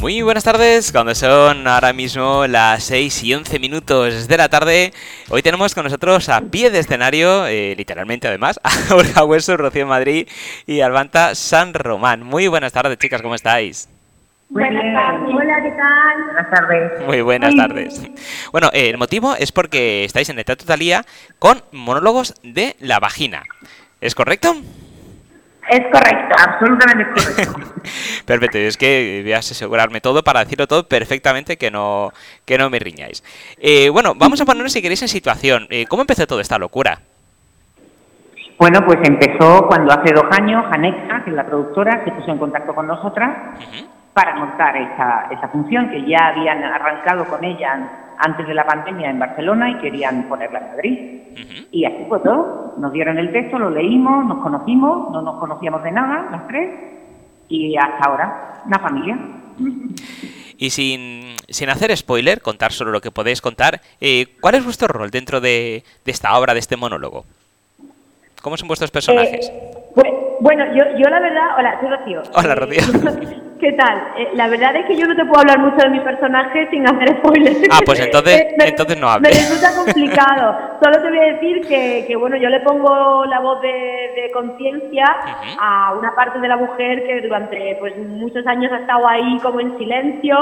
Muy buenas tardes, cuando son ahora mismo las 6 y 11 minutos de la tarde, hoy tenemos con nosotros a pie de escenario, eh, literalmente además, a Olga Hueso, Rocío Madrid y Albanta San Román. Muy buenas tardes, chicas, ¿cómo estáis? Buenas tardes. Hola, ¿qué tal? Buenas tardes. Muy buenas tardes. Bueno, eh, el motivo es porque estáis en el Teatro Talía con monólogos de la vagina. ¿Es correcto? Es correcto. Absolutamente correcto. Perfecto, es que voy a asegurarme todo para decirlo todo perfectamente que no, que no me riñáis. Eh, bueno, vamos a ponernos si queréis en situación. Eh, ¿Cómo empezó toda esta locura? Bueno, pues empezó cuando hace dos años Anexa, que es la productora, se puso en contacto con nosotras para montar esa, esa función que ya habían arrancado con ella antes de la pandemia en Barcelona y querían ponerla en Madrid. Y así fue todo. Nos dieron el texto, lo leímos, nos conocimos, no nos conocíamos de nada, las tres, y hasta ahora, una familia. Y sin, sin hacer spoiler, contar solo lo que podéis contar, eh, ¿cuál es vuestro rol dentro de, de, esta obra, de este monólogo? ¿Cómo son vuestros personajes? Eh, pues, bueno, yo, yo la verdad... Hola, soy Rocío. Hola, Rocío. ¿Qué tal? Eh, la verdad es que yo no te puedo hablar mucho de mi personaje sin hacer spoilers. Ah, pues entonces, Eh, me, entonces no hables. Me resulta complicado. Solo te voy a decir que, que bueno, yo le pongo la voz de, de conciencia a una parte de la mujer que durante pues muchos años ha estado ahí como en silencio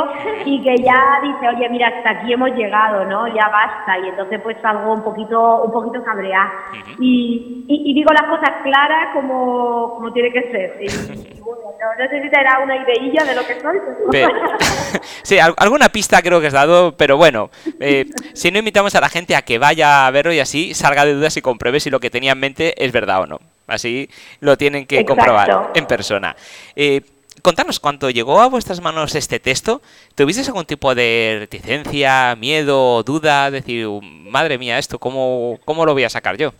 y que ya dice, oye, mira, hasta aquí hemos llegado, ¿no? Ya basta. Y entonces pues salgo un poquito, un poquito cabreada. Y, y, y digo las cosas claras como, como tiene que ser. Y, bueno, no, no sé si te dará una ideilla de lo que soy. pero- sí, al- alguna pista creo que has dado, pero bueno, eh, si no invitamos a la gente a que vaya a verlo y así salga de dudas y compruebe si lo que tenía en mente es verdad o no. Así lo tienen que Exacto. comprobar en persona. Eh, contanos, cuando llegó a vuestras manos este texto, ¿tuvisteis algún tipo de reticencia, miedo, duda? Decir, madre mía, esto, ¿cómo, cómo lo voy a sacar yo?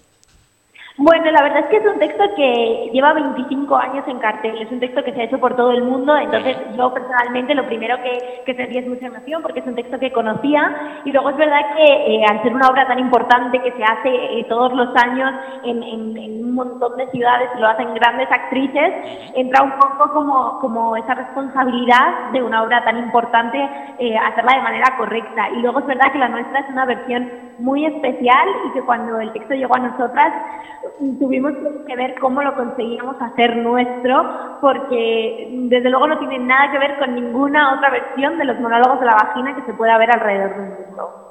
Bueno, la verdad es que es un texto que lleva 25 años en cartel, es un texto que se ha hecho por todo el mundo, entonces yo personalmente lo primero que, que sentí es mucha emoción porque es un texto que conocía y luego es verdad que eh, al ser una obra tan importante que se hace eh, todos los años en, en- en un montón de ciudades, lo hacen grandes actrices, entra un poco como, como esa responsabilidad de una obra tan importante eh, hacerla de manera correcta. Y luego es verdad que la nuestra es una versión muy especial y que cuando el texto llegó a nosotras tuvimos que ver cómo lo conseguíamos hacer nuestro porque desde luego no tiene nada que ver con ninguna otra versión de los monólogos de la vagina que se pueda ver alrededor del mundo.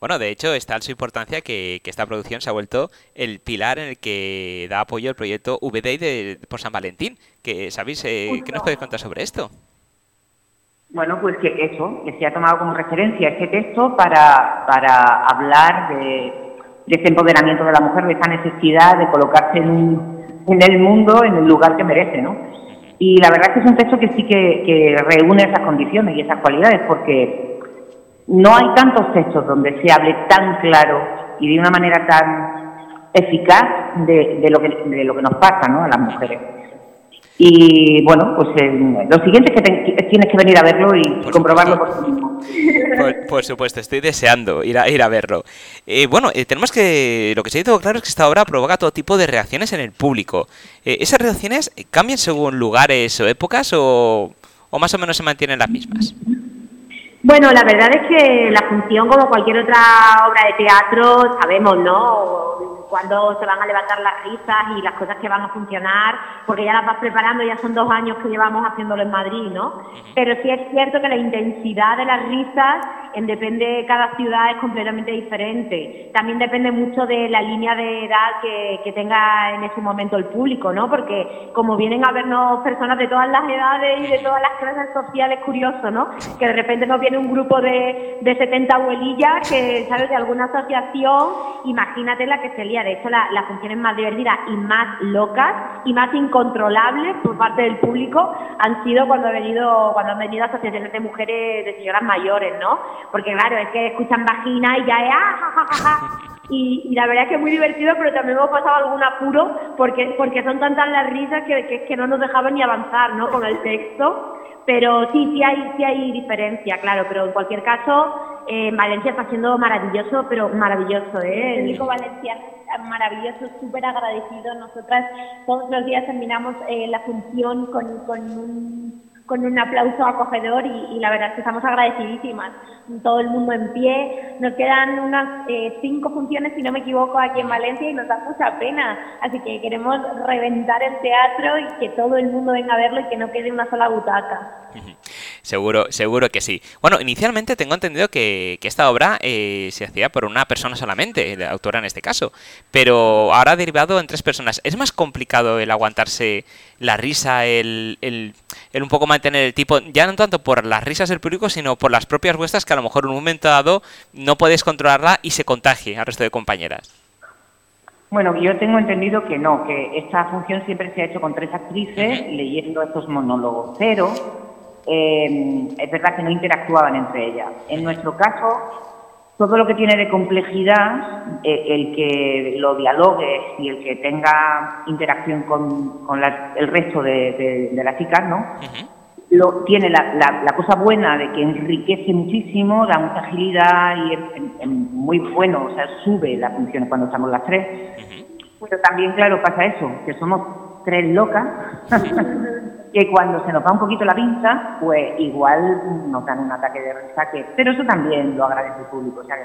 Bueno, de hecho, está en su importancia que, que esta producción se ha vuelto el pilar en el que da apoyo el proyecto VDI de, por San Valentín. Que, ¿Sabéis? eh, ¿Qué nos podéis contar sobre esto? Bueno, pues que eso, que se ha tomado como referencia este texto para, para hablar de, de ese empoderamiento de la mujer, de esa necesidad de colocarse en, en el mundo, en el lugar que merece, ¿no? Y la verdad es que es un texto que sí que, que reúne esas condiciones y esas cualidades, porque no hay tantos textos donde se hable tan claro y de una manera tan eficaz de, de lo, que, de lo que nos pasa, ¿no? A las mujeres. Y bueno, pues eh, lo siguiente es que te- que tienes que venir a verlo y Por comprobarlo supuesto. por ti mismo. Por, por supuesto, estoy deseando ir a, ir a verlo. Eh, bueno, eh, tenemos que. Lo que se ha dicho claro es que esta obra provoca todo tipo de reacciones en el público. Eh, ¿Esas reacciones cambian según lugares o épocas o, o más o menos se mantienen las mismas? Bueno, la verdad es que la función, como cualquier otra obra de teatro, sabemos, ¿no? Cuándo se van a levantar las risas y las cosas que van a funcionar, porque ya las vas preparando, ya son dos años que llevamos haciéndolo en Madrid, ¿no? Pero sí es cierto que la intensidad de las risas, en depende, cada ciudad es completamente diferente. También depende mucho de la línea de edad que, que tenga en ese momento el público, ¿no? Porque como vienen a vernos personas de todas las edades y de todas las clases sociales, curioso, ¿no? Que de repente nos viene un grupo de, de 70 abuelillas que, ¿sabes?, de alguna asociación, imagínate la que se lía. De hecho, la- las funciones más divertidas y más locas y más incontrolables por parte del público han sido cuando, ha venido, cuando han venido asociaciones de mujeres, de señoras mayores, ¿no? Porque claro, es que escuchan vagina y ya es ¡ah, ja, ja, ja, ja! Y, y la verdad es que es muy divertido, pero también hemos pasado algún apuro porque, porque son tantas las risas que, que, que no nos dejaban ni avanzar ¿no? con el texto. Pero sí, sí hay, sí hay diferencia, claro, pero en cualquier caso, eh, Valencia está siendo maravilloso, pero maravilloso, ¿eh? El público valenciano maravilloso, súper agradecido. Nosotras todos los días terminamos eh, la función con, con un con un aplauso acogedor y, la verdad es que estamos agradecidísimas. Todo el mundo en pie. Nos quedan unas eh, cinco funciones, si no me equivoco, aquí en Valencia y nos da mucha pena. Así que queremos reventar el teatro y que todo el mundo venga a verlo y que no quede una sola butaca. Seguro, seguro que sí. Bueno, inicialmente tengo entendido que, esta obra eh, se hacía por una persona solamente, la autora en este caso, pero ahora ha derivado en tres personas. ¿Es más complicado el aguantarse la risa, el, el, un poco mantener el tipo, ya no tanto por las risas del público, sino por las propias vuestras que a lo mejor en un momento dado no podéis controlarla y se contagie al resto de compañeras? Bueno, yo tengo entendido que no, que esta función siempre se ha hecho con tres actrices leyendo estos monólogos, pero eh, es verdad que no interactuaban entre ellas. En nuestro caso, todo lo que tiene de complejidad, eh, el que lo dialogue y el que tenga interacción con, el resto de, las chicas, ¿no? Lo, tiene la, cosa buena de que enriquece muchísimo, da mucha agilidad y es, muy bueno, o sea, sube la función cuando estamos las tres. Pero también, claro, pasa eso, que somos tres locas que cuando se nos va un poquito la pinza, pues igual nos dan un ataque de risa, pero eso también lo agradece el público, o sea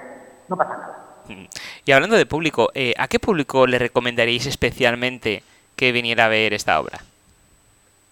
no pasa nada. Y hablando de público, eh, ¿a qué público le recomendaréis especialmente que viniera a ver esta obra?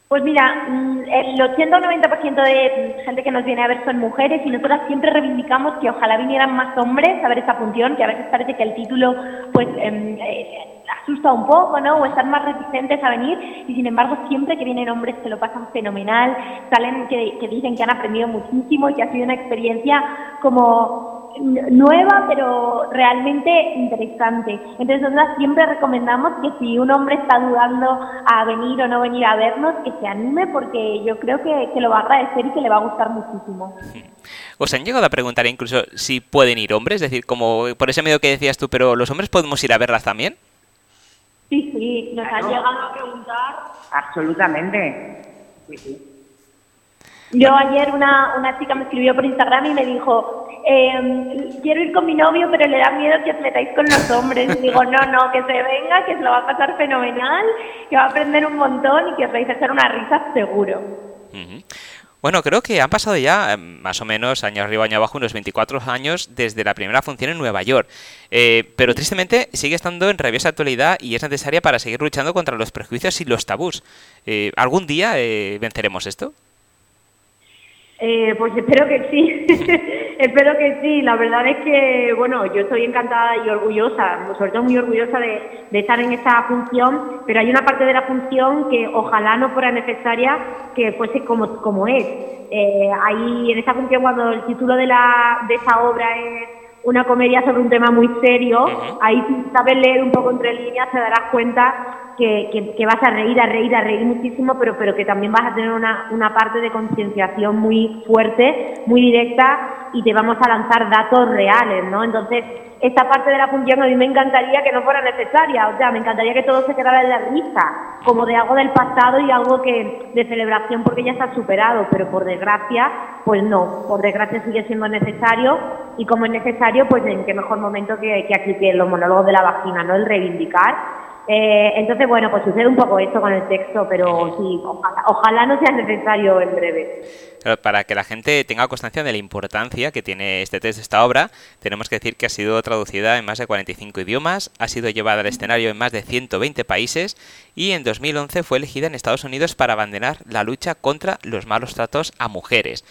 Pues mira, mm, el 80 o 90% de gente que nos viene a ver son mujeres y nosotras siempre reivindicamos que ojalá vinieran más hombres a ver esta función, que a veces parece que el título pues em, eh, asusta un poco, ¿no? O están más reticentes a venir y sin embargo siempre que vienen hombres se lo pasan fenomenal, salen que, dicen que han aprendido muchísimo y que ha sido una experiencia como nueva, pero realmente interesante. Entonces, nosotros siempre recomendamos que si un hombre está dudando a venir o no venir a vernos, que se anime porque yo creo que, que lo va a agradecer y que le va a gustar muchísimo. ¿Os han llegado a preguntar incluso si pueden ir hombres? Es decir, como por ese medio que decías tú, pero ¿los hombres podemos ir a verlas también? Sí, sí, nos han llegado a preguntar. Absolutamente. Sí, sí. Yo ayer una, una chica me escribió por Instagram y me dijo, eh, quiero ir con mi novio, pero le da miedo que os metáis con los hombres. Y digo, no, no, que se venga, que se lo va a pasar fenomenal, que va a aprender un montón y que os vais a echar una risa seguro. Bueno, creo que han pasado ya em, más o menos año arriba, año abajo, unos 24 años desde la primera función en Nueva York. Eh, pero tristemente sigue estando en rabiosa actualidad y es necesaria para seguir luchando contra los prejuicios y los tabús. Eh, ¿Algún día eh, venceremos esto? Eh, pues espero que sí, espero que sí. La verdad es que, bueno, yo estoy encantada y orgullosa, sobre todo muy orgullosa de, estar en esta función, pero hay una parte de la función que ojalá no fuera necesaria que fuese como, como es. Eh, ahí en esta función, cuando el título de, la, de esa obra es una comedia sobre un tema muy serio, ahí si sabes leer un poco entre líneas te darás cuenta que, vas a reír, a reír, a reír muchísimo, pero, pero que también vas a tener una, una parte de concienciación muy fuerte, muy directa y te vamos a lanzar datos reales, ¿no? Entonces, esta parte de la función a mí me encantaría que no fuera necesaria, o sea, me encantaría que todo se quedara en la risa, como de algo del pasado y algo que de celebración porque ya está superado, pero por desgracia, pues no, por desgracia sigue siendo necesario. Y como es necesario, pues en qué mejor momento que, que aquí que los monólogos de la vagina, ¿no? El reivindicar eh, entonces, bueno, pues sucede un poco esto con el texto, pero sí, ojalá, no sea necesario en breve. Para que la gente tenga constancia de la importancia que tiene este texto, esta obra, tenemos que decir que ha sido traducida en más de 45 idiomas, ha sido llevada al escenario en más de 120 países y en 2011 fue elegida en Estados Unidos para abandonar la lucha contra los malos tratos a mujeres.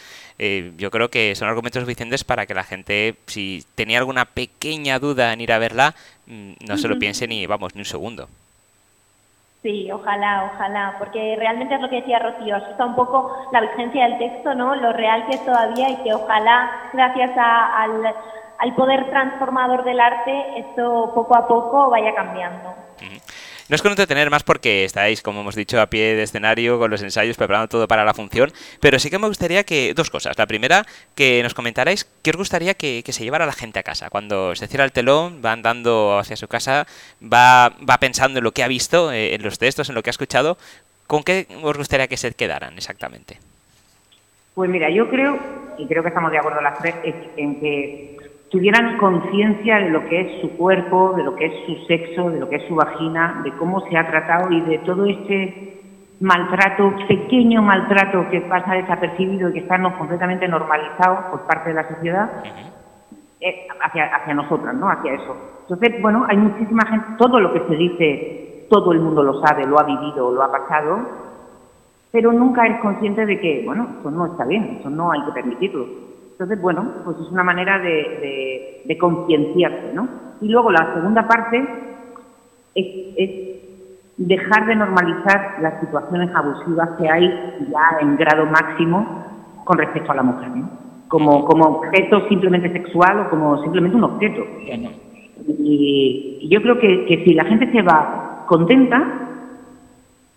Eh, yo creo que son argumentos suficientes para que la gente, si tenía alguna pequeña duda en ir a verla, mm, no se lo piense ni, vamos, ni un segundo. Sí, ojalá, ojalá, porque realmente es lo que decía Rocío, asusta un poco la vigencia del texto, ¿no? Lo real que es todavía y que ojalá, gracias al, al poder transformador del arte, esto poco a poco vaya cambiando. No es con entretener más porque estáis, como hemos dicho, a pie de escenario con los ensayos, preparando todo para la función, pero sí que me gustaría que, dos cosas. La primera, que nos comentarais qué os gustaría que, se llevara la gente a casa. Cuando se cierra el telón, va andando hacia su casa, va, va pensando en lo que ha visto, eh, en los textos, en lo que ha escuchado. ¿Con qué os gustaría que se quedaran exactamente? Pues mira, yo creo, y creo que estamos de acuerdo las tres, en que tuvieran conciencia de lo que es su cuerpo, de lo que es su sexo, de lo que es su vagina, de cómo se ha tratado y de todo este maltrato, pequeño maltrato que pasa desapercibido y que está no, completamente normalizado por parte de la sociedad eh, hacia, hacia nosotras, ¿no? Hacia eso. Entonces, bueno, hay muchísima gente, todo lo que se dice, todo el mundo lo sabe, lo ha vivido, lo ha pasado, pero nunca es consciente de que, bueno, eso no está bien, eso no hay que permitirlo. Entonces, bueno, pues es una manera de, de, de concienciarse, ¿no? Y luego la segunda parte es, es dejar de normalizar las situaciones abusivas que hay ya en grado máximo con respecto a la mujer, ¿no? como, como objeto simplemente sexual o como simplemente un objeto. Y, yo creo que, que si la gente se va contenta,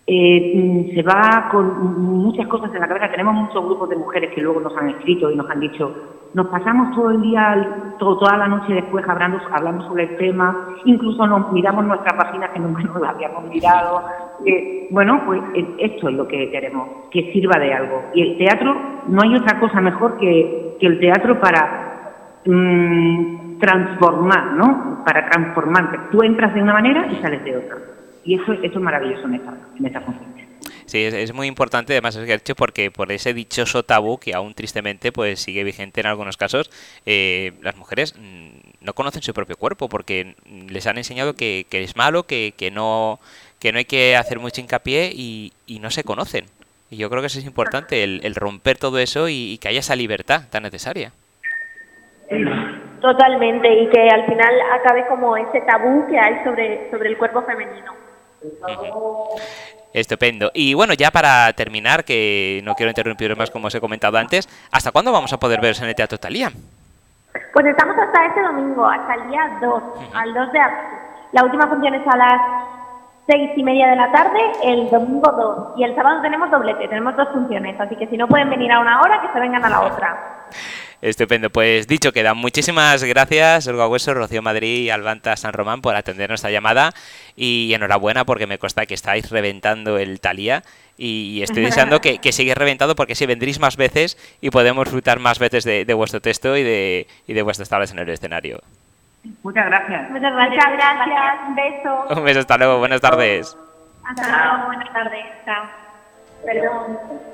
eh, se va con muchas cosas en la cabeza. Tenemos muchos grupos de mujeres que luego nos han escrito y nos han dicho, nos pasamos todo el día, todo, toda la noche después hablando, hablando sobre el tema, incluso nos miramos nuestra página que nunca nos la habíamos mirado. Eh, bueno, pues eh, esto es lo que queremos, que sirva de algo. Y el teatro, no hay otra cosa mejor que, que el teatro para mm, transformar, ¿no? Para transformarte. Tú entras de una manera y sales de otra. Y eso, eso es maravilloso en esta, en esta conferencia. Sí, es, muy importante además es hecho porque por ese dichoso tabú que aún tristemente pues sigue vigente en algunos casos, eh, las mujeres mm, no conocen su propio cuerpo porque les han enseñado que, es malo, que, que, no, que no hay que hacer mucho hincapié y, y no se conocen. Y yo creo que eso es importante, el, el romper todo eso y, y, que haya esa libertad tan necesaria. Totalmente, y que al final acabe como ese tabú que hay sobre, sobre el cuerpo femenino. Estupendo. Y bueno, ya para terminar, que no quiero interrumpir más como os he comentado antes, ¿hasta cuándo vamos a poder veros en el Teatro Talía? Pues estamos hasta este domingo, hasta el día 2, al 2 de abril. La última función es a las seis y media de la tarde, el domingo 2. Y el sábado tenemos doblete, tenemos dos funciones, así que si no pueden venir a una hora, que se vengan a la otra. Estupendo, pues dicho queda. Muchísimas gracias, Olga Hueso, Rocío Madrid y Albanta San Román por atender nuestra llamada y enhorabuena porque me consta que estáis reventando el Talía y estoy deseando que, que siga reventado porque si vendréis más veces y podemos disfrutar más veces de, de, vuestro texto y de, y de vuestras tablas en el escenario. Muchas gracias. Muchas gracias. Muchas gracias. Un beso. Un beso, hasta luego. Buenas tardes. Hasta luego. Buenas tardes. Chao. Perdón.